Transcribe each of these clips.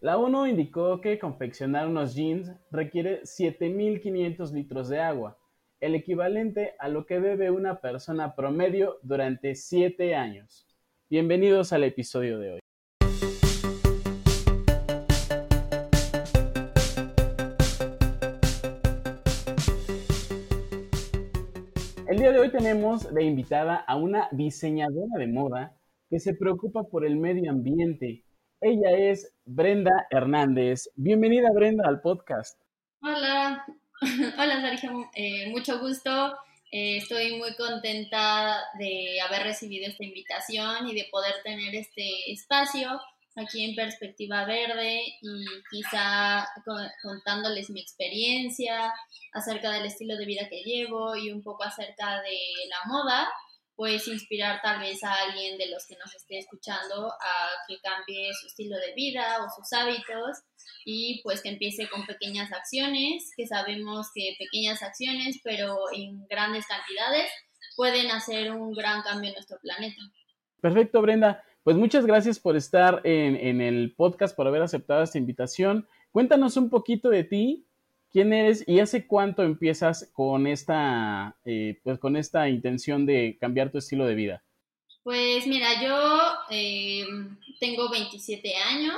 La ONU indicó que confeccionar unos jeans requiere 7.500 litros de agua, el equivalente a lo que bebe una persona promedio durante 7 años. Bienvenidos al episodio de hoy. El día de hoy tenemos de invitada a una diseñadora de moda que se preocupa por el medio ambiente ella es Brenda Hernández. Bienvenida, Brenda, al podcast. Hola, hola Sergio, eh, mucho gusto. Eh, estoy muy contenta de haber recibido esta invitación y de poder tener este espacio aquí en Perspectiva Verde y quizá contándoles mi experiencia acerca del estilo de vida que llevo y un poco acerca de la moda puedes inspirar tal vez a alguien de los que nos esté escuchando a que cambie su estilo de vida o sus hábitos y pues que empiece con pequeñas acciones, que sabemos que pequeñas acciones, pero en grandes cantidades, pueden hacer un gran cambio en nuestro planeta. Perfecto, Brenda. Pues muchas gracias por estar en, en el podcast, por haber aceptado esta invitación. Cuéntanos un poquito de ti, ¿Quién eres y hace cuánto empiezas con esta, eh, pues con esta intención de cambiar tu estilo de vida? Pues mira, yo eh, tengo 27 años,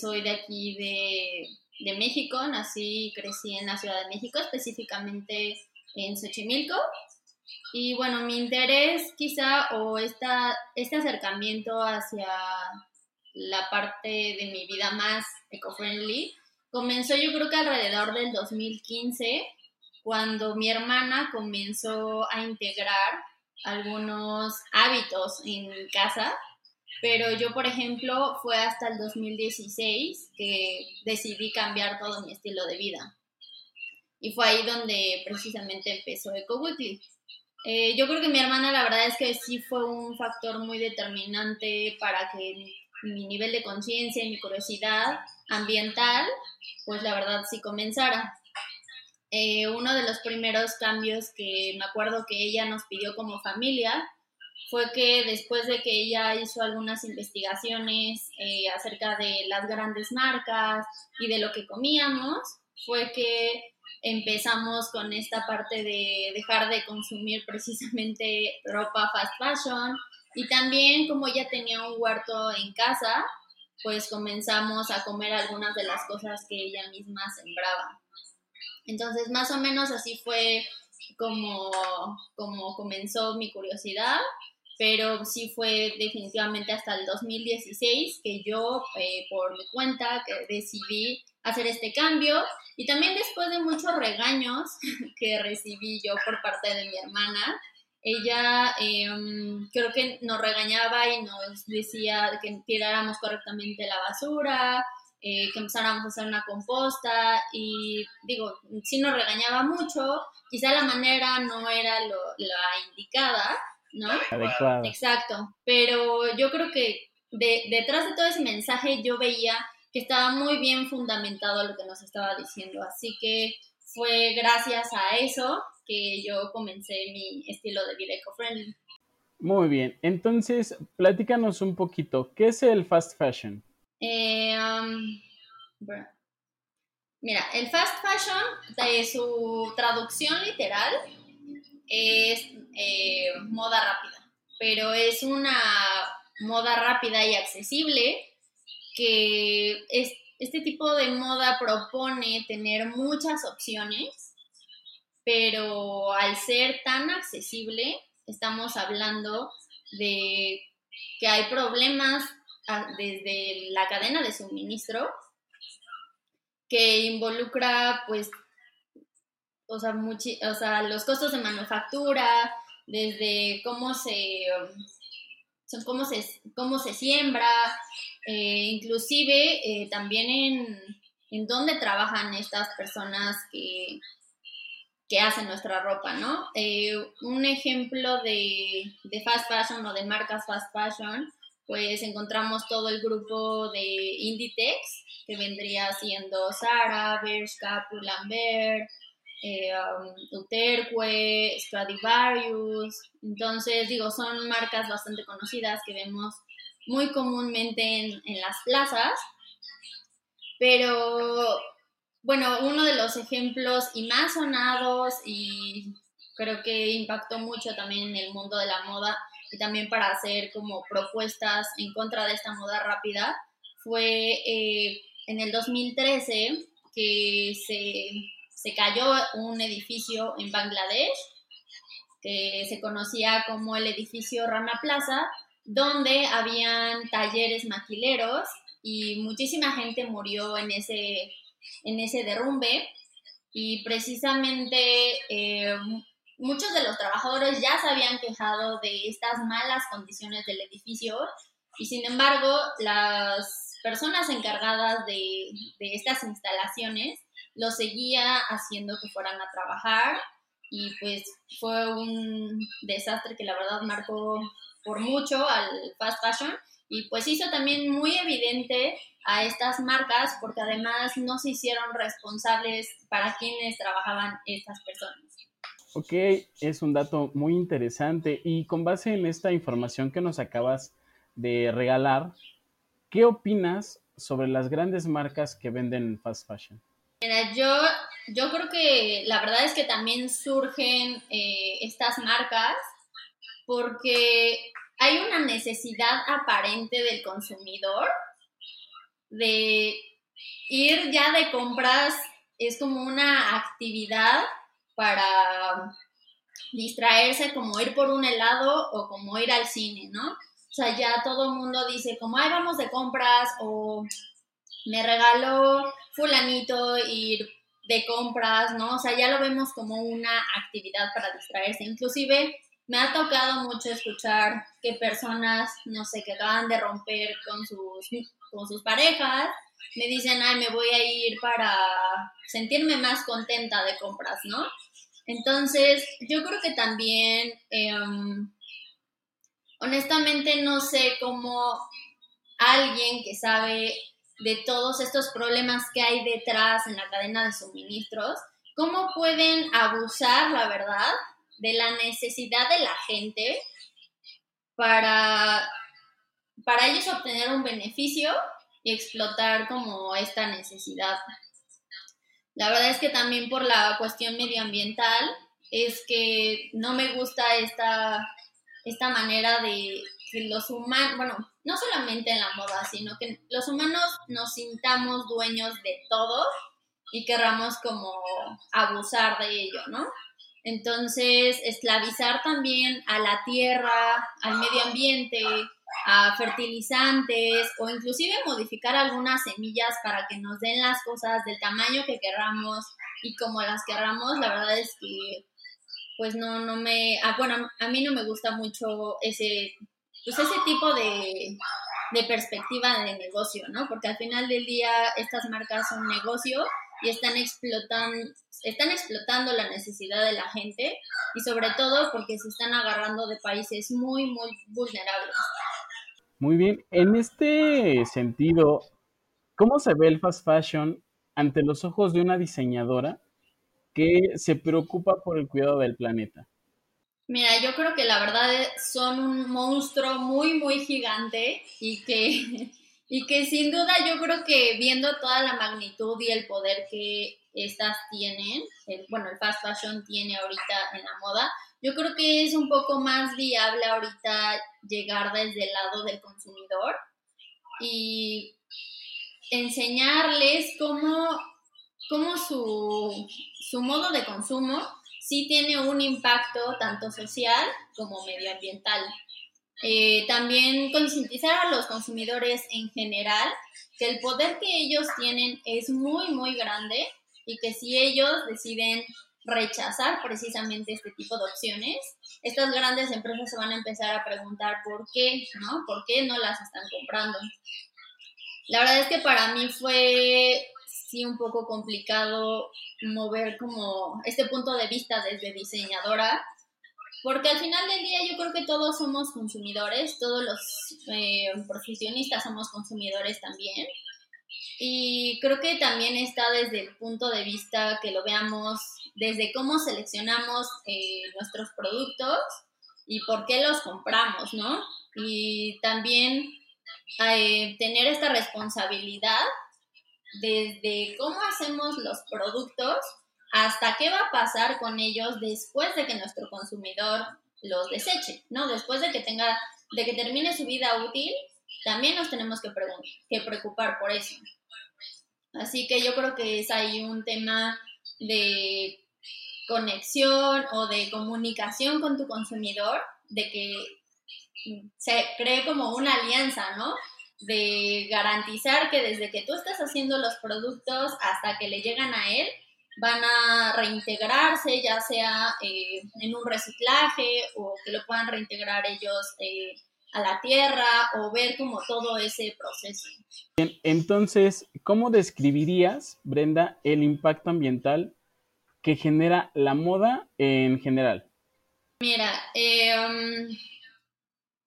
soy de aquí de, de, México, nací y crecí en la Ciudad de México, específicamente en Xochimilco. Y bueno, mi interés quizá o esta, este acercamiento hacia la parte de mi vida más eco-friendly Comenzó yo creo que alrededor del 2015, cuando mi hermana comenzó a integrar algunos hábitos en casa, pero yo, por ejemplo, fue hasta el 2016 que decidí cambiar todo mi estilo de vida. Y fue ahí donde precisamente empezó Eco. Eh, yo creo que mi hermana, la verdad es que sí fue un factor muy determinante para que mi nivel de conciencia y mi curiosidad ambiental, pues la verdad sí comenzara. Eh, uno de los primeros cambios que me acuerdo que ella nos pidió como familia fue que después de que ella hizo algunas investigaciones eh, acerca de las grandes marcas y de lo que comíamos, fue que empezamos con esta parte de dejar de consumir precisamente ropa fast fashion y también como ella tenía un huerto en casa, pues comenzamos a comer algunas de las cosas que ella misma sembraba. Entonces, más o menos así fue como, como comenzó mi curiosidad, pero sí fue definitivamente hasta el 2016 que yo, eh, por mi cuenta, decidí hacer este cambio y también después de muchos regaños que recibí yo por parte de mi hermana, ella em, creo que nos regañaba y nos decía que tiráramos correctamente la basura, eh, que empezáramos a hacer una composta y digo, sí nos regañaba mucho, quizá la manera no era lo, la indicada, ¿no? Adecuada. Exacto, pero yo creo que de, detrás de todo ese mensaje yo veía que estaba muy bien fundamentado lo que nos estaba diciendo, así que fue gracias a eso que yo comencé mi estilo de vida eco-friendly. Muy bien, entonces platícanos un poquito, ¿qué es el fast fashion? Eh, um, mira, el fast fashion, de su traducción literal, es eh, moda rápida, pero es una moda rápida y accesible que es, este tipo de moda propone tener muchas opciones pero al ser tan accesible, estamos hablando de que hay problemas ah, desde la cadena de suministro que involucra pues o sea, o sea, los costos de manufactura, desde cómo se, cómo se, cómo se siembra, eh, inclusive eh, también en, en dónde trabajan estas personas que, que hacen nuestra ropa, ¿no? Eh, un ejemplo de, fast fashion o de marcas fast fashion, pues encontramos todo el grupo de Inditex, que vendría siendo Zara, Bershka, Pull&Bear, eh, um, Uterque, Stradivarius. Entonces, digo, son marcas bastante conocidas que vemos muy comúnmente en, en las plazas Pero bueno, uno de los ejemplos y más sonados y creo que impactó mucho también en el mundo de la moda y también para hacer como propuestas en contra de esta moda rápida fue eh, en el 2013 que se, se cayó un edificio en Bangladesh que se conocía como el edificio Rana Plaza, donde habían talleres maquileros y muchísima gente murió en ese, en ese derrumbe. Y precisamente eh, muchos de los trabajadores ya se habían quejado de estas malas condiciones del edificio. Y sin embargo las personas encargadas de, de estas instalaciones lo seguía haciendo que fueran a trabajar. Y pues fue un desastre que la verdad marcó por mucho al fast fashion y pues hizo también muy evidente a estas marcas porque además no se hicieron responsables para quienes trabajaban estas personas. Ok, es un dato muy interesante y con base en esta información que nos acabas de regalar, ¿qué opinas sobre las grandes marcas que venden fast fashion? Mira, yo, yo creo que la verdad es que también surgen eh, estas marcas porque hay una necesidad aparente del consumidor de ir ya de compras, es como una actividad para distraerse, como ir por un helado o como ir al cine, ¿no? O sea, ya todo el mundo dice como, ay, vamos de compras o me regaló fulanito ir de compras, ¿no? O sea, ya lo vemos como una actividad para distraerse. Inclusive me ha tocado mucho escuchar que personas, no sé, que acaban de romper con sus, con sus parejas, me dicen, ay, me voy a ir para sentirme más contenta de compras, ¿no? Entonces, yo creo que también, em, honestamente, no sé cómo alguien que sabe de todos estos problemas que hay detrás en la cadena de suministros, cómo pueden abusar, la verdad, de la necesidad de la gente para, para ellos obtener un beneficio y explotar como esta necesidad. La verdad es que también por la cuestión medioambiental es que no me gusta esta, esta manera de que los humanos, bueno, no solamente en la moda, sino que los humanos nos sintamos dueños de todo y querramos como abusar de ello, ¿no? Entonces, esclavizar también a la tierra, al medio ambiente, a fertilizantes o inclusive modificar algunas semillas para que nos den las cosas del tamaño que querramos y como las querramos, la verdad es que pues no, no me, ah, bueno, a mí no me gusta mucho ese pues ese tipo de, perspectiva de negocio, ¿no? Porque al final del día estas marcas son negocio y están explotando, están explotando la necesidad de la gente y sobre todo porque se están agarrando de países muy, muy vulnerables. Muy bien, en este sentido, ¿cómo se ve el fast fashion ante los ojos de una diseñadora que se preocupa por el cuidado del planeta? Mira, yo creo que la verdad son un monstruo muy, muy gigante y que, y que sin duda yo creo que viendo toda la magnitud y el poder que estas tienen, bueno, el fast fashion tiene ahorita en la moda, yo creo que es un poco más viable ahorita llegar desde el lado del consumidor y enseñarles cómo, cómo su, su modo de consumo sí tiene un impacto tanto social como medioambiental. Eh, también concientizar a los consumidores en general que el poder que ellos tienen es muy, muy grande y que si ellos deciden rechazar precisamente este tipo de opciones, estas grandes empresas se van a empezar a preguntar por qué, ¿no? ¿Por qué no las están comprando? La verdad es que para mí fue sí un poco complicado mover como este punto de vista desde diseñadora, porque al final del día yo creo que todos somos consumidores, todos los eh, profesionistas somos consumidores también. Y creo que también está desde el punto de vista que lo veamos desde cómo seleccionamos eh, nuestros productos y por qué los compramos, ¿no? Y también eh, tener esta responsabilidad desde cómo hacemos los productos hasta qué va a pasar con ellos después de que nuestro consumidor los deseche, ¿no? Después de que tenga, de que termine su vida útil, también nos tenemos que, que preocupar por eso. Así que yo creo que es ahí un tema de conexión o de comunicación con tu consumidor, de que se cree como una alianza, ¿no? De garantizar que desde que tú estás haciendo los productos hasta que le llegan a él, van a reintegrarse, ya sea eh, en un reciclaje o que lo puedan reintegrar ellos eh, a la tierra o ver como todo ese proceso. Entonces, ¿cómo describirías, Brenda, el impacto ambiental que genera la moda en general? Mira, eh,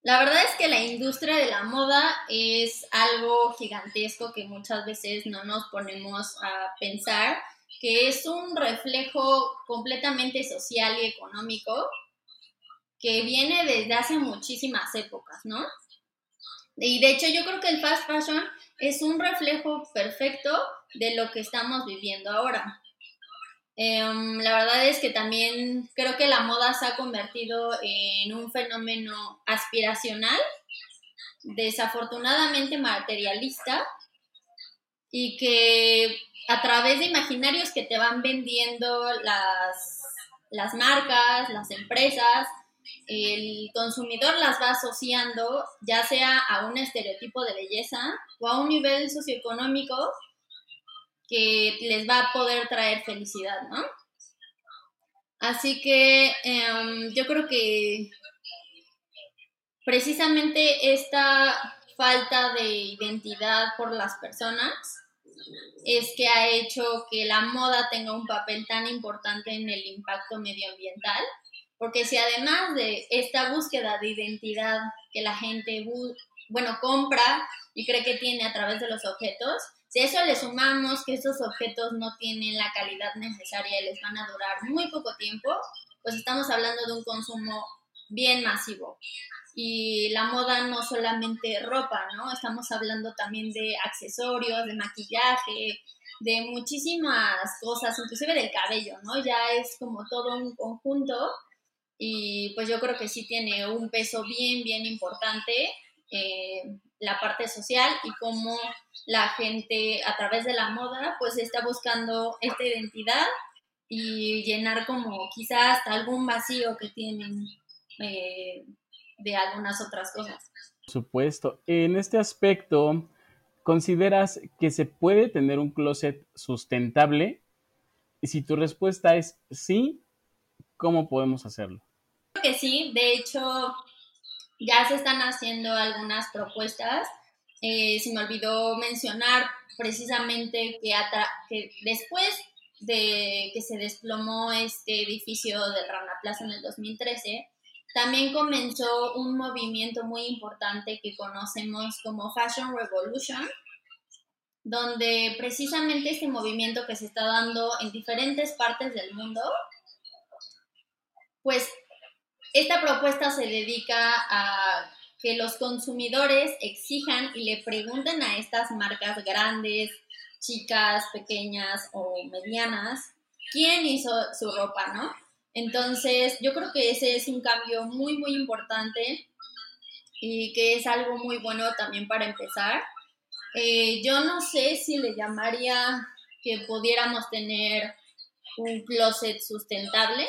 la verdad es que la industria de la moda es algo gigantesco que muchas veces no nos ponemos a pensar, que es un reflejo completamente social y económico que viene desde hace muchísimas épocas, ¿no? Y de hecho yo creo que el fast fashion es un reflejo perfecto de lo que estamos viviendo ahora. Em, la verdad es que también creo que la moda se ha convertido en un fenómeno aspiracional, desafortunadamente materialista, y que a través de imaginarios que te van vendiendo las, las marcas, las empresas, el consumidor las va asociando ya sea a un estereotipo de belleza o a un nivel socioeconómico que les va a poder traer felicidad, ¿no? Así que em, yo creo que precisamente esta falta de identidad por las personas es que ha hecho que la moda tenga un papel tan importante en el impacto medioambiental porque si además de esta búsqueda de identidad que la gente, bueno, compra y cree que tiene a través de los objetos, si a eso le sumamos que estos objetos no tienen la calidad necesaria y les van a durar muy poco tiempo, pues estamos hablando de un consumo bien masivo. Y la moda no solamente ropa, ¿no? Estamos hablando también de accesorios, de maquillaje, de muchísimas cosas, inclusive del cabello, ¿no? Ya es como todo un conjunto y pues yo creo que sí tiene un peso bien, bien importante eh, la parte social y cómo la gente a través de la moda pues está buscando esta identidad y llenar como quizás hasta algún vacío que tienen eh, de algunas otras cosas. Por supuesto. En este aspecto, ¿consideras que se puede tener un closet sustentable? Y si tu respuesta es sí, ¿Cómo podemos hacerlo? Creo que sí, de hecho ya se están haciendo algunas propuestas. Eh, se me olvidó mencionar precisamente que, que después de que se desplomó este edificio del Rana Plaza en el 2013, también comenzó un movimiento muy importante que conocemos como Fashion Revolution, donde precisamente este movimiento que se está dando en diferentes partes del mundo pues esta propuesta se dedica a que los consumidores exijan y le pregunten a estas marcas grandes, chicas, pequeñas o medianas, quién hizo su ropa, ¿no? Entonces, yo creo que ese es un cambio muy, muy importante y que es algo muy bueno también para empezar. Eh, yo no sé si le llamaría que pudiéramos tener un closet sustentable,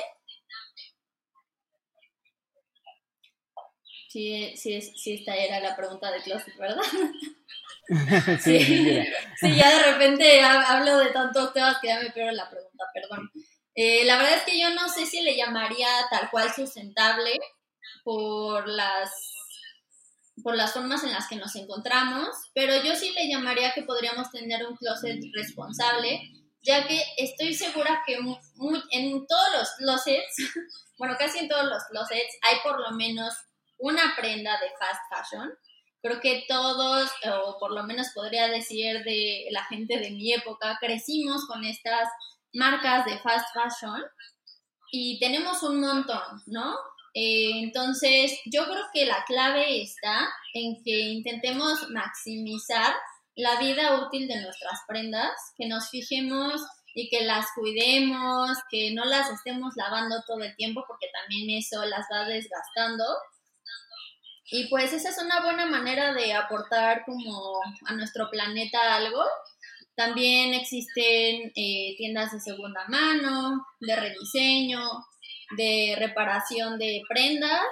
Sí, sí, sí, esta era la pregunta de Closet, ¿verdad? sí, sí, ya de repente hablo de tantos temas que ya me pierdo la pregunta, perdón. Eh, la verdad es que yo no sé si le llamaría tal cual sustentable por las por las formas en las que nos encontramos, pero yo sí le llamaría que podríamos tener un closet responsable, ya que estoy segura que en todos los closets, bueno, casi en todos los closets hay por lo menos una prenda de fast fashion. Creo que todos, o por lo menos podría decir de la gente de mi época, crecimos con estas marcas de fast fashion y tenemos un montón, ¿no? Eh, entonces, yo creo que la clave está en que intentemos maximizar la vida útil de nuestras prendas, que nos fijemos y que las cuidemos, que no las estemos lavando todo el tiempo porque también eso las va desgastando. Y pues esa es una buena manera de aportar como a nuestro planeta algo. También existen eh, tiendas de segunda mano, de rediseño, de reparación de prendas.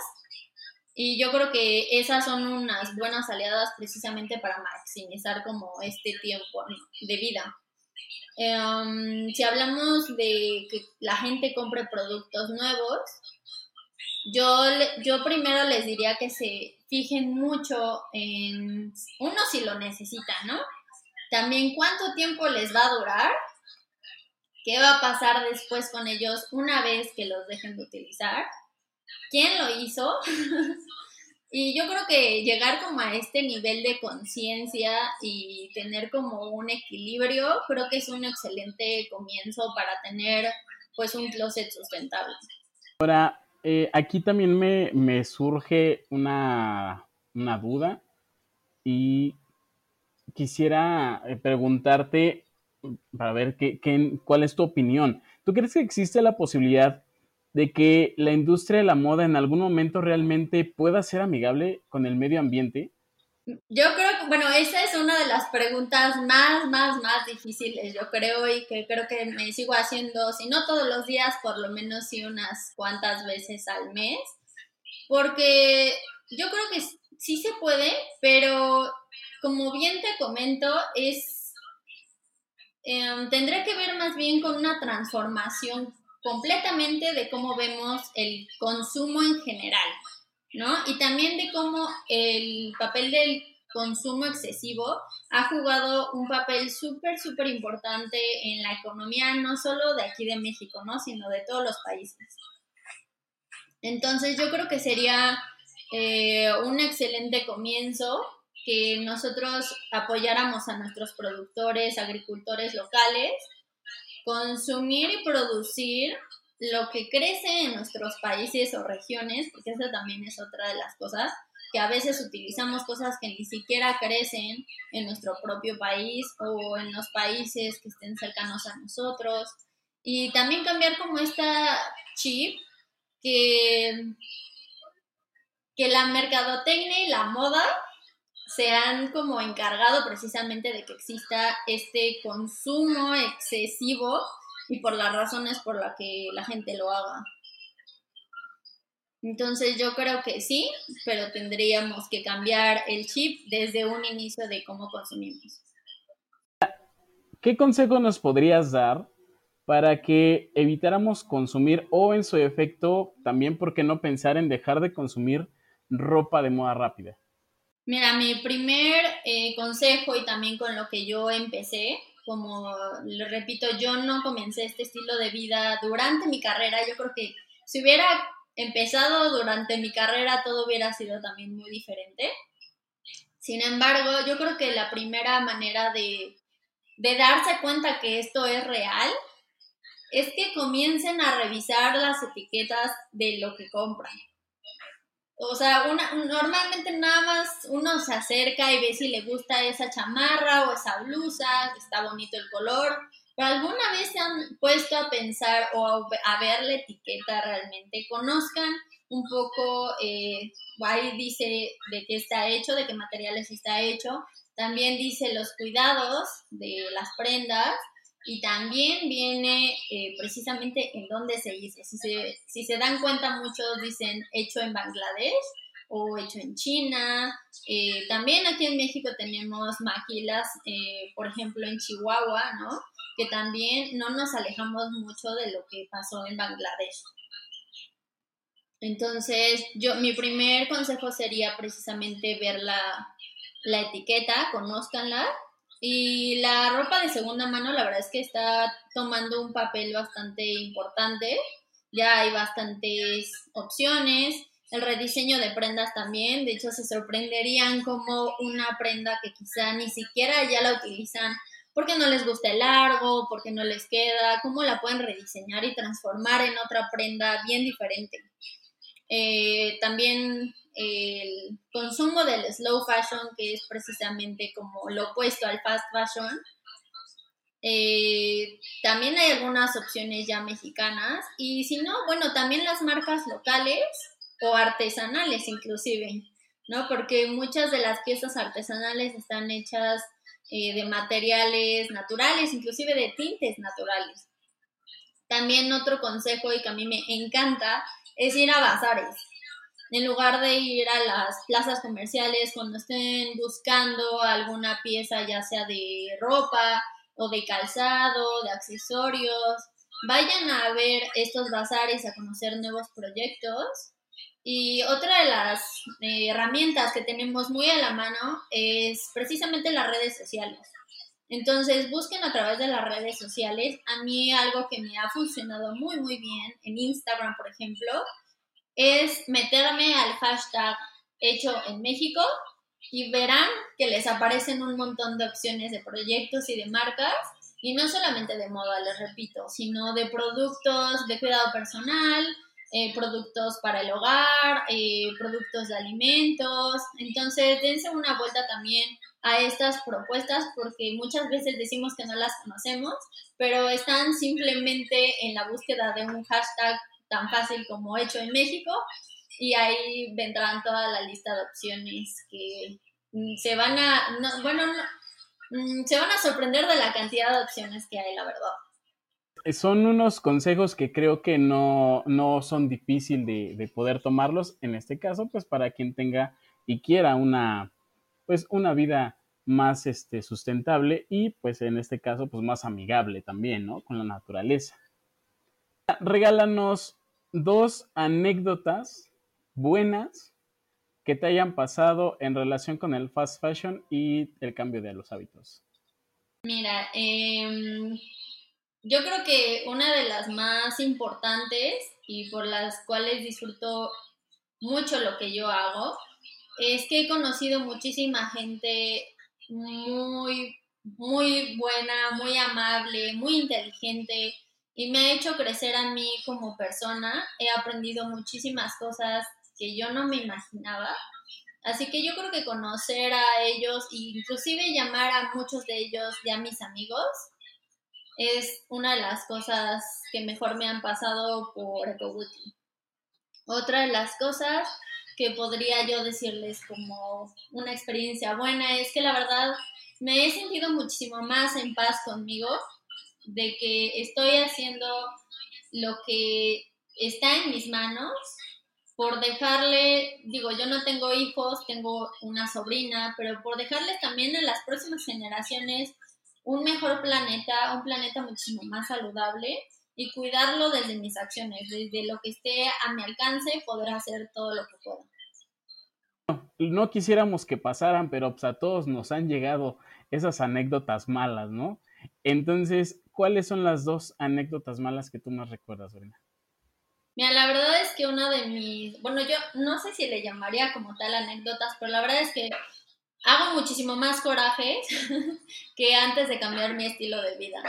Y yo creo que esas son unas buenas aliadas precisamente para maximizar como este tiempo de vida. Em, si hablamos de que la gente compre productos nuevos, yo, yo primero les diría que se fijen mucho en, uno si lo necesita, ¿no? También cuánto tiempo les va a durar, qué va a pasar después con ellos una vez que los dejen de utilizar, quién lo hizo Y yo creo que llegar como a este nivel de conciencia y tener como un equilibrio, creo que es un excelente comienzo para tener pues un closet sustentable. Ahora, eh, aquí también me, surge una, duda y quisiera eh, preguntarte para ver qué, qué, cuál es tu opinión. ¿Tú crees que existe la posibilidad de que la industria de la moda en algún momento realmente pueda ser amigable con el medio ambiente? Yo creo que, bueno, esa es una de las preguntas más, más, más difíciles, yo creo, y que creo que me sigo haciendo, si no todos los días, por lo menos sí unas cuantas veces al mes, porque yo creo que sí se puede, pero como bien te comento, es, eh, tendrá que ver más bien con una transformación completamente de cómo vemos el consumo en general, ¿no? Y también de cómo el papel del consumo excesivo ha jugado un papel súper, súper importante en la economía, no solo de aquí de México, ¿no? Sino de todos los países. Entonces yo creo que sería eh, un excelente comienzo que nosotros apoyáramos a nuestros productores, agricultores locales consumir y producir lo que crece en nuestros países o regiones, porque esa también es otra de las cosas, que a veces utilizamos cosas que ni siquiera crecen en nuestro propio país o en los países que estén cercanos a nosotros. Y también cambiar como esta chip que, que la mercadotecnia y la moda se han como encargado precisamente de que exista este consumo excesivo y por las razones por las que la gente lo haga. Entonces yo creo que sí, pero tendríamos que cambiar el chip desde un inicio de cómo consumimos. ¿Qué consejo nos podrías dar para que evitáramos consumir o en su efecto también, ¿por qué no pensar en dejar de consumir ropa de moda rápida? Mira, mi primer eh, consejo y también con lo que yo empecé, como lo repito, yo no comencé este estilo de vida durante mi carrera. Yo creo que si hubiera empezado durante mi carrera todo hubiera sido también muy diferente. Sin embargo, yo creo que la primera manera de, de darse cuenta que esto es real es que comiencen a revisar las etiquetas de lo que compran. O sea, una, normalmente nada más uno se acerca y ve si le gusta esa chamarra o esa blusa, está bonito el color, pero alguna vez se han puesto a pensar o a, ver la etiqueta realmente, conozcan un poco, eh, ahí dice de qué está hecho, de qué materiales está hecho, también dice los cuidados de las prendas y también viene eh, precisamente en dónde se hizo. Si se, dan cuenta, muchos dicen hecho en Bangladesh o hecho en China. Eh, también aquí en México tenemos maquilas, eh, por ejemplo, en Chihuahua, ¿no? Que también no nos alejamos mucho de lo que pasó en Bangladesh. Entonces, yo, mi primer consejo sería precisamente ver la, la etiqueta, conózcanla y la ropa de segunda mano, la verdad es que está tomando un papel bastante importante. Ya hay bastantes opciones. El rediseño de prendas también. De hecho, se sorprenderían como una prenda que quizá ni siquiera ya la utilizan porque no les gusta el largo, porque no les queda, cómo la pueden rediseñar y transformar en otra prenda bien diferente. Eh, también el consumo del slow fashion, que es precisamente como lo opuesto al fast fashion. Eh, también hay algunas opciones ya mexicanas y si no, bueno, también las marcas locales o artesanales inclusive, ¿no? Porque muchas de las piezas artesanales están hechas eh, de materiales naturales, inclusive de tintes naturales. También otro consejo y que a mí me encanta es ir a bazares. En lugar de ir a las plazas comerciales cuando estén buscando alguna pieza, ya sea de ropa o de calzado, de accesorios, vayan a ver estos bazares, a conocer nuevos proyectos. Y otra de las eh, herramientas que tenemos muy a la mano es precisamente las redes sociales. Entonces, busquen a través de las redes sociales. A mí algo que me ha funcionado muy, muy bien en Instagram, por ejemplo, es meterme al hashtag hecho en México y verán que les aparecen un montón de opciones de proyectos y de marcas. Y no solamente de moda, les repito, sino de productos de cuidado personal, eh, productos para el hogar, eh, productos de alimentos. Entonces, dense una vuelta también a estas propuestas porque muchas veces decimos que no las conocemos, pero están simplemente en la búsqueda de un hashtag tan fácil como hecho en México y ahí vendrán toda la lista de opciones que mm, se van a, bueno, mm, se van a sorprender de la cantidad de opciones que hay, la verdad. Son unos consejos que creo que no, no son difícil de, de poder tomarlos, en este caso, pues para quien tenga y quiera una, pues una vida más este, sustentable y pues en este caso pues más amigable también, ¿no? Con la naturaleza. Regálanos dos anécdotas buenas que te hayan pasado en relación con el fast fashion y el cambio de los hábitos. Mira, em, yo creo que una de las más importantes y por las cuales disfruto mucho lo que yo hago es que he conocido muchísima gente muy, muy buena, muy amable, muy inteligente y me ha hecho crecer a mí como persona. He aprendido muchísimas cosas que yo no me imaginaba. Así que yo creo que conocer a ellos e inclusive llamar a muchos de ellos ya mis amigos es una de las cosas que mejor me han pasado por EcoBooty. Otra de las cosas que podría yo decirles como una experiencia buena es que la verdad me he sentido muchísimo más en paz conmigo, de que estoy haciendo lo que está en mis manos por dejarle, digo, yo no tengo hijos, tengo una sobrina, pero por dejarles también a las próximas generaciones un mejor planeta, un planeta muchísimo más saludable y cuidarlo desde mis acciones, desde lo que esté a mi alcance, poder hacer todo lo que pueda. No quisiéramos que pasaran, pero pues a todos nos han llegado esas anécdotas malas, ¿no? Entonces, ¿cuáles son las dos anécdotas malas que tú más recuerdas, Brenda? Mira, la verdad es que una de mis, bueno, yo no sé si le llamaría como tal anécdotas, pero la verdad es que hago muchísimo más coraje que antes de cambiar mi estilo de vida.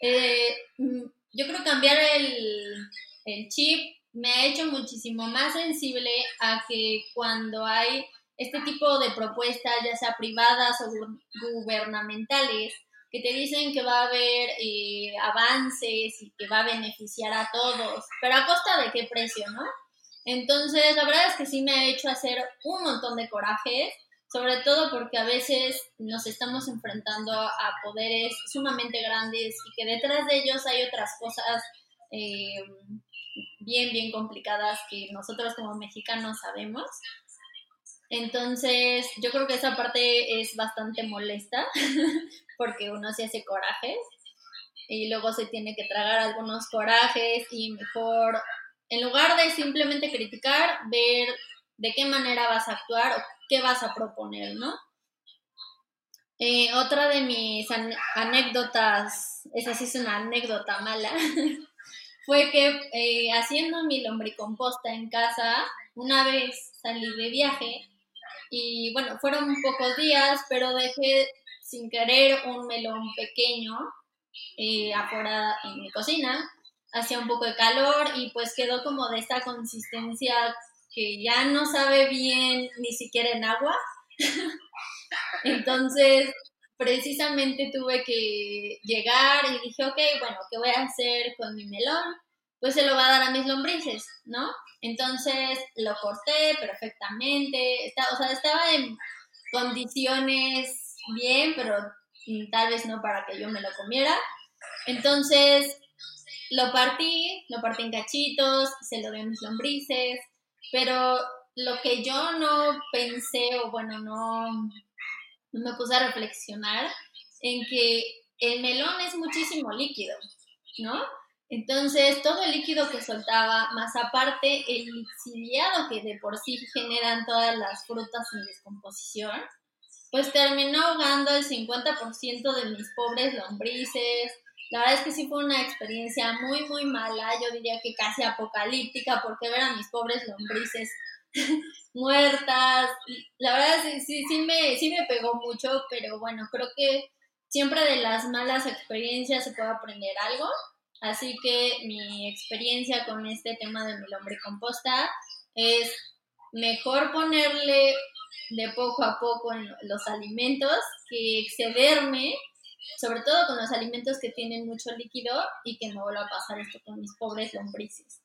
Eh, mm, yo creo cambiar el, el chip me ha hecho muchísimo más sensible a que cuando hay este tipo de propuestas, ya sea privadas o gubernamentales, que te dicen que va a haber eh, avances y que va a beneficiar a todos, pero a costa de qué precio, ¿no? Entonces, la verdad es que sí me ha hecho hacer un montón de corajes, sobre todo porque a veces nos estamos enfrentando a poderes sumamente grandes y que detrás de ellos hay otras cosas eh, bien, bien complicadas que nosotros como mexicanos sabemos. Entonces, yo creo que esa parte es bastante molesta porque uno se hace corajes y luego se tiene que tragar algunos corajes y mejor, en lugar de simplemente criticar, ver de qué manera vas a actuar o qué vas a proponer, ¿no? Eh, otra de mis anécdotas, esa sí es una anécdota mala, fue que eh, haciendo mi lombricomposta en casa, una vez salí de viaje y bueno, fueron pocos días, pero dejé sin querer un melón pequeño eh, afuera en mi cocina. Hacía un poco de calor y pues quedó como de esta consistencia que ya no sabe bien ni siquiera en agua. Entonces, precisamente tuve que llegar y dije, ok, bueno, ¿qué voy a hacer con mi melón? Pues se lo va a dar a mis lombrices, ¿no? Entonces lo corté perfectamente, o sea, estaba en condiciones bien, pero tal vez no para que yo me lo comiera. Entonces lo partí, lo partí en cachitos, se lo di a mis lombrices, pero lo que yo no pensé, o bueno, no, me puse a reflexionar en que el melón es muchísimo líquido, ¿no? Entonces, todo el líquido que soltaba, más aparte el lixiviado que de por sí generan todas las frutas en descomposición, pues terminó ahogando el 50% de mis pobres lombrices. La verdad es que sí fue una experiencia muy, muy mala, yo diría que casi apocalíptica, porque ver a mis pobres lombrices muertas. La verdad sí, sí, sí, me, sí me pegó mucho, pero bueno, creo que siempre de las malas experiencias se puede aprender algo. Así que mi experiencia con este tema de mi composta es mejor ponerle de poco a poco en los alimentos que excederme, sobre todo con los alimentos que tienen mucho líquido y que no vuelva a pasar esto con mis pobres lombrices.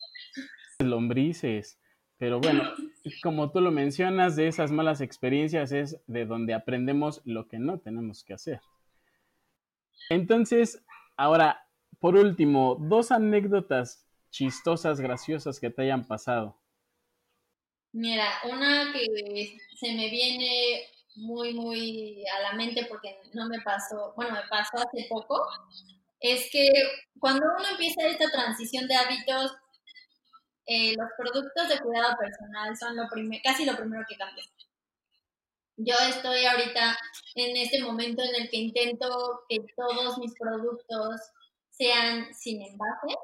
Lombrices. Pero bueno, como tú lo mencionas, de esas malas experiencias es de donde aprendemos lo que no tenemos que hacer. Entonces, ahora, por último, dos anécdotas chistosas, graciosas que te hayan pasado. Mira, una que se me viene muy, muy a la mente porque no me pasó, bueno, me pasó hace poco, es que cuando uno empieza esta transición de hábitos, eh, los productos de cuidado personal son lo casi lo primero que cambia. Yo estoy ahorita en este momento en el que intento que todos mis productos sean sin envase.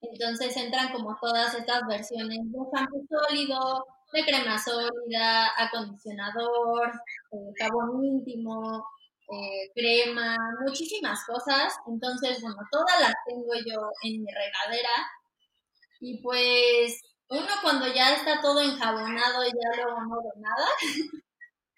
Entonces entran como todas estas versiones de shampoo sólido, de crema sólida, acondicionador, eh, jabón íntimo, eh, crema, muchísimas cosas. Entonces, bueno, todas las tengo yo en mi regadera y pues uno cuando ya está todo enjabonado ya luego no ve nada.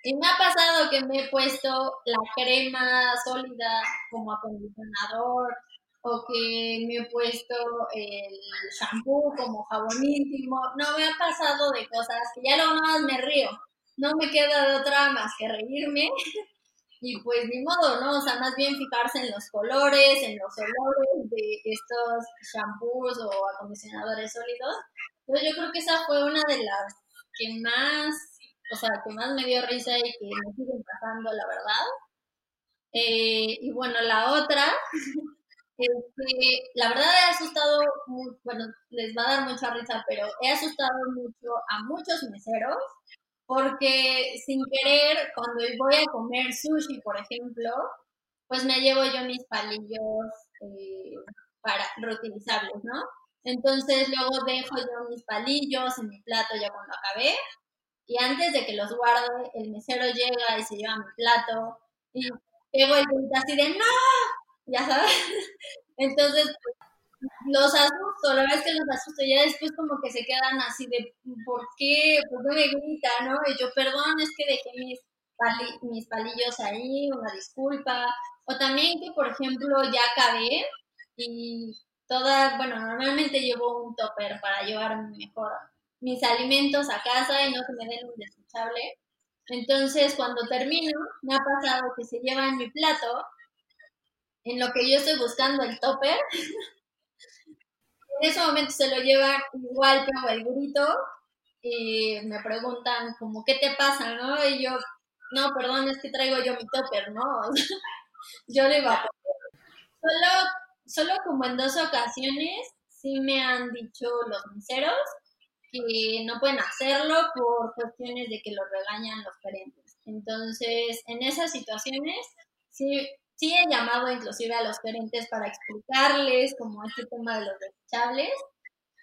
y me ha pasado que me he puesto la crema sólida como acondicionador o que me he puesto el shampoo como jabón íntimo. No, me ha pasado de cosas que ya luego nada más me río. No me queda de otra más que reírme y pues ni modo, ¿no? O sea, más bien fijarse en los colores, en los olores de estos shampoos o acondicionadores sólidos. Entonces yo creo que esa fue una de las que más, o sea, que más me dio risa y que me siguen pasando, la verdad. Eh, y bueno, la otra la verdad he asustado, bueno, les va a dar mucha risa, pero he asustado mucho a muchos meseros porque sin querer, cuando voy a comer sushi, por ejemplo, pues me llevo yo mis palillos eh, para reutilizables, ¿no? Entonces luego dejo yo mis palillos en mi plato ya cuando acabé y antes de que los guarde, el mesero llega y se lleva mi plato y pego el grito así de ¡No! Ya sabes. Entonces, los asusto, la verdad que los asusto, ya después como que se quedan así de, ¿por qué? ¿Por qué me grita, no? Y yo, perdón, es que dejé mis, mis palillos ahí, una disculpa. O también que, por ejemplo, ya acabé y toda, bueno, normalmente llevo un topper para llevar mejor mis alimentos a casa y no se me den un desechable. Entonces, cuando termino, me ha pasado que se llevan mi plato, en lo que yo estoy buscando el topper, en ese momento se lo llevan igual, pero el grito, y me preguntan como, ¿qué te pasa, no? Y yo, no, perdón, es que traigo yo mi topper, ¿no? yo le iba a Solo, solo como en dos ocasiones sí me han dicho los miseros que no pueden hacerlo por cuestiones de que los regañan los gerentes. Entonces, en esas situaciones, sí, Sí he llamado inclusive a los gerentes para explicarles como este tema de los desechables,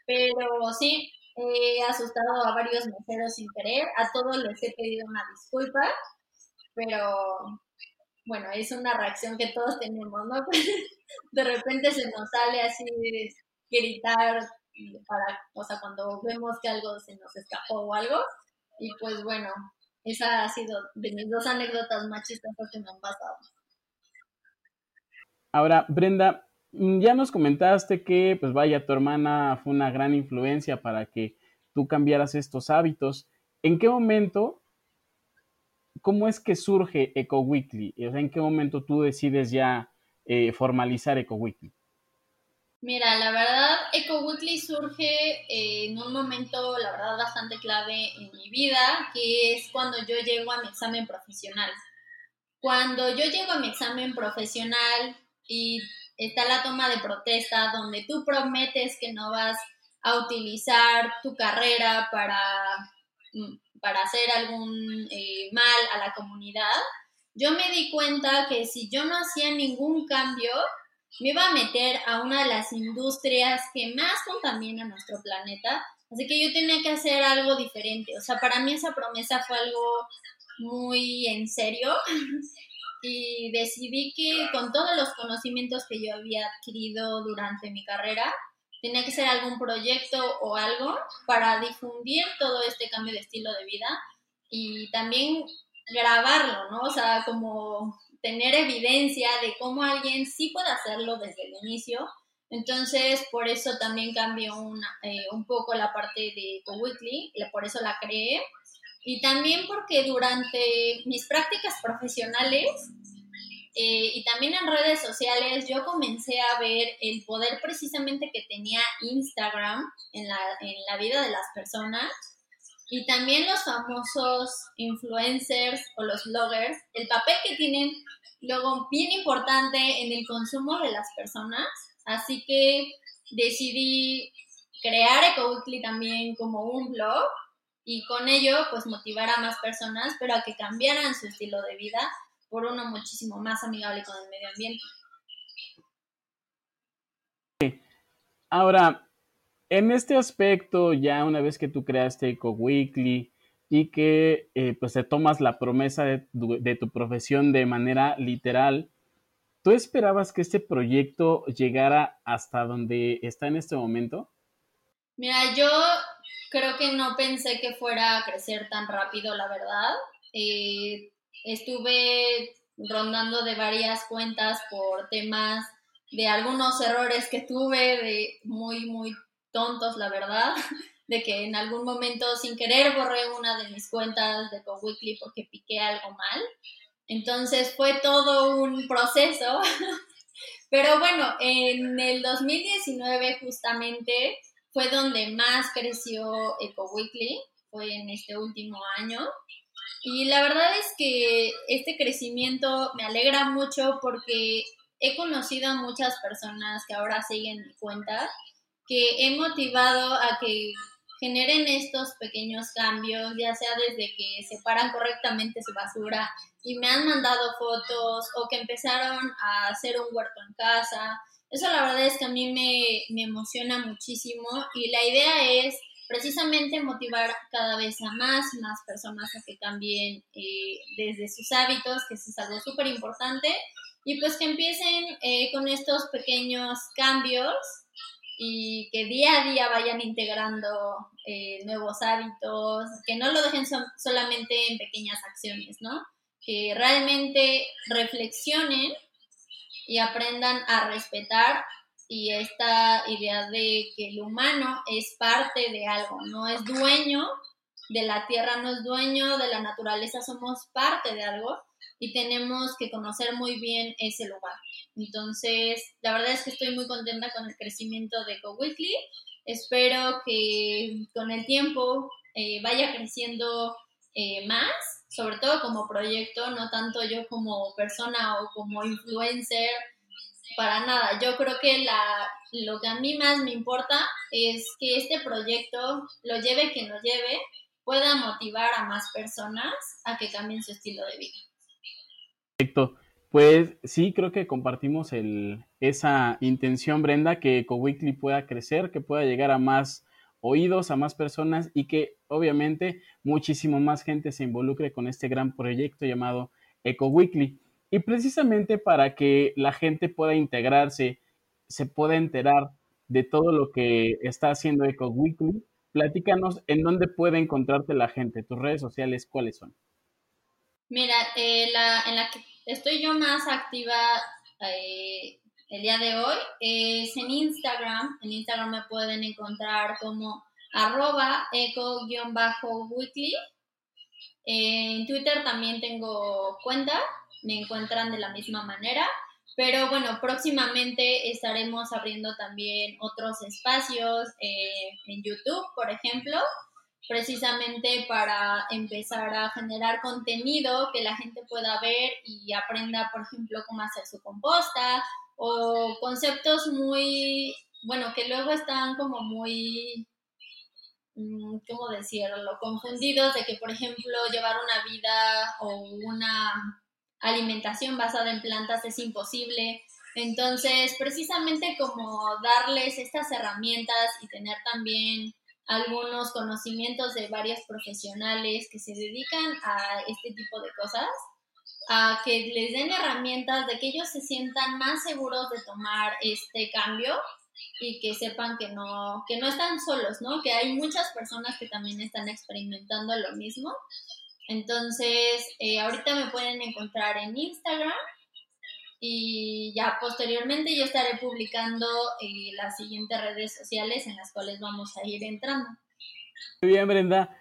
pero sí, he asustado a varios meseros sin querer, a todos les he pedido una disculpa, pero bueno, es una reacción que todos tenemos, ¿no? de repente se nos sale así gritar para, o sea, cuando vemos que algo se nos escapó o algo. Y pues bueno, esa ha sido de mis dos anécdotas más chistosas que me han pasado. Ahora, Brenda, mm, ya nos comentaste que, pues vaya, tu hermana fue una gran influencia para que tú cambiaras estos hábitos. ¿En qué momento, cómo es que surge Eco Weekly? O ¿en qué momento tú decides ya eh, formalizar Eco Weekly? Mira, la verdad, Eco Weekly surge en un momento, la verdad, bastante clave en mi vida, que es cuando yo llego a mi examen profesional. Cuando yo llego a mi examen profesional y está la toma de protesta donde tú prometes que no vas a utilizar tu carrera para, mm, para hacer algún eh, mal a la comunidad, yo me di cuenta que si yo no hacía ningún cambio, me iba a meter a una de las industrias que más contamina nuestro planeta. Así que yo tenía que hacer algo diferente. O sea, para mí esa promesa fue algo muy en serio y decidí que con todos los conocimientos que yo había adquirido durante mi carrera, tenía que ser algún proyecto o algo para difundir todo este cambio de estilo de vida y también grabarlo, ¿no? O sea, como tener evidencia de cómo alguien sí puede hacerlo desde el inicio. Entonces, por eso también cambió eh, un poco la parte de CoWeekly, por eso la creé. Y también porque durante mis prácticas profesionales eh, y también en redes sociales yo comencé a ver el poder precisamente que tenía Instagram en la, en la vida de las personas y también los famosos influencers o los bloggers, el papel que tienen luego bien importante en el consumo de las personas. Así que decidí crear EcoWeekly también como un blog y con ello pues motivar a más personas, pero a que cambiaran su estilo de vida por uno muchísimo más amigable con el medio ambiente. Ahora, en este aspecto, ya una vez que tú creaste Eco Weekly y que eh, pues te tomas la promesa de tu, profesión de manera literal, ¿tú esperabas que este proyecto llegara hasta donde está en este momento? Mira, yo creo que no pensé que fuera a crecer tan rápido, la verdad. Eh, estuve rondando de varias cuentas por temas de algunos errores que tuve, de muy, muy tontos, la verdad, de que en algún momento sin querer borré una de mis cuentas de CoWeekly porque piqué algo mal. Entonces fue todo un proceso. Pero bueno, en el 2019 justamente fue donde más creció EcoWeekly, fue en este último año. Y la verdad es que este crecimiento me alegra mucho porque he conocido a muchas personas que ahora siguen mi cuenta que he motivado a que generen estos pequeños cambios, ya sea desde que separan correctamente su basura y me han mandado fotos o que empezaron a hacer un huerto en casa. Eso la verdad es que a mí me, emociona muchísimo y la idea es precisamente motivar cada vez a más más personas a que cambien eh, desde sus hábitos, que es algo súper importante, y pues que empiecen eh, con estos pequeños cambios y que día a día vayan integrando eh, nuevos hábitos, que no lo dejen solamente en pequeñas acciones, ¿no? Que realmente reflexionen y aprendan a respetar y esta idea de que el humano es parte de algo, no es dueño de la tierra, no es dueño de la naturaleza, somos parte de algo y tenemos que conocer muy bien ese lugar. Entonces, la verdad es que estoy muy contenta con el crecimiento de GoWeekly. Espero que con el tiempo eh, vaya creciendo eh, más, sobre todo como proyecto, no tanto yo como persona o como influencer, para nada. Yo creo que la, lo que a mí más me importa es que este proyecto, lo lleve que lo lleve, pueda motivar a más personas a que cambien su estilo de vida. Perfecto. Pues sí, creo que compartimos el, esa intención, Brenda, que EcoWeekly pueda crecer, que pueda llegar a más oídos, a más personas y que obviamente muchísimo más gente se involucre con este gran proyecto llamado EcoWeekly. Y precisamente para que la gente pueda integrarse, se pueda enterar de todo lo que está haciendo Eco Weekly. Platícanos en dónde puede encontrarte la gente, tus redes sociales, ¿cuáles son? Mira, eh, la, en la que estoy yo más activa eh, el día de hoy es en Instagram. En Instagram me pueden encontrar como arroba eco-weekly. En Twitter también tengo cuenta, me encuentran de la misma manera. Pero bueno, próximamente estaremos abriendo también otros espacios eh, en YouTube, por ejemplo, precisamente para empezar a generar contenido que la gente pueda ver y aprenda, por ejemplo, cómo hacer su composta o conceptos muy, bueno, que luego están como muy, mm, ¿cómo decirlo?, confundidos de que, por ejemplo, llevar una vida o una alimentación basada en plantas es imposible. Entonces, precisamente como darles estas herramientas y tener también algunos conocimientos de varios profesionales que se dedican a este tipo de cosas, a que les den herramientas de que ellos se sientan más seguros de tomar este cambio y que sepan que no, que no están solos, ¿no? Que hay muchas personas que también están experimentando lo mismo. Entonces, eh, ahorita me pueden encontrar en Instagram y ya posteriormente yo estaré publicando eh, las siguientes redes sociales en las cuales vamos a ir entrando. Muy bien, Brenda.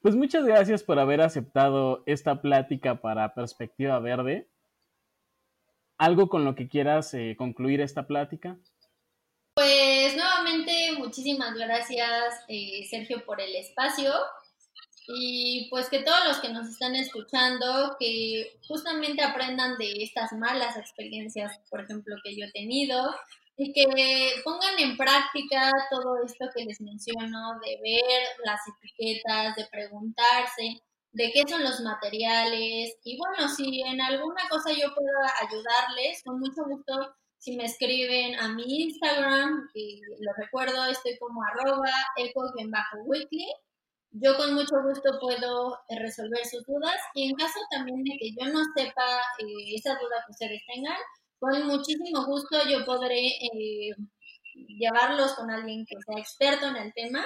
Pues muchas gracias por haber aceptado esta plática para Perspectiva Verde. ¿Algo con lo que quieras eh, concluir esta plática? Pues nuevamente muchísimas gracias eh, Sergio por el espacio y pues que todos los que nos están escuchando que justamente aprendan de estas malas experiencias, por ejemplo, que yo he tenido y que pongan en práctica todo esto que les menciono, de ver las etiquetas, de preguntarse de qué son los materiales. Y bueno, si en alguna cosa yo puedo ayudarles, con mucho gusto, si me escriben a mi Instagram, y lo recuerdo, estoy como arroba eco-weekly, yo con mucho gusto puedo eh, resolver sus dudas y en caso también de que yo no sepa eh, esa duda que ustedes tengan, con muchísimo gusto yo podré eh, llevarlos con alguien que sea experto en el tema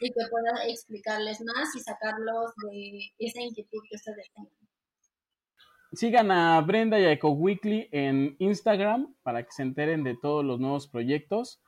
y que pueda explicarles más y sacarlos de esa inquietud que ustedes tengan. Sigan a Brenda y a Eco Weekly en Instagram para que se enteren de todos los nuevos proyectos,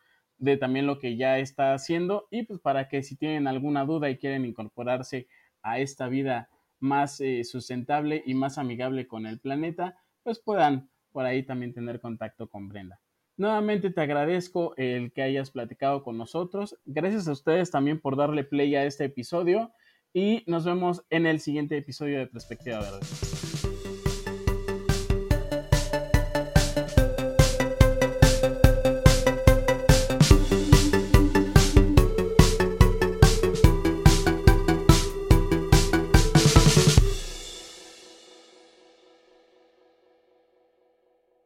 de también lo que ya está haciendo y pues para que si tienen alguna duda y quieren incorporarse a esta vida más eh, sustentable y más amigable con el planeta, pues puedan por ahí también tener contacto con Brenda. Nuevamente te agradezco el que hayas platicado con nosotros. Gracias a ustedes también por darle play a este episodio y nos vemos en el siguiente episodio de Perspectiva Verde.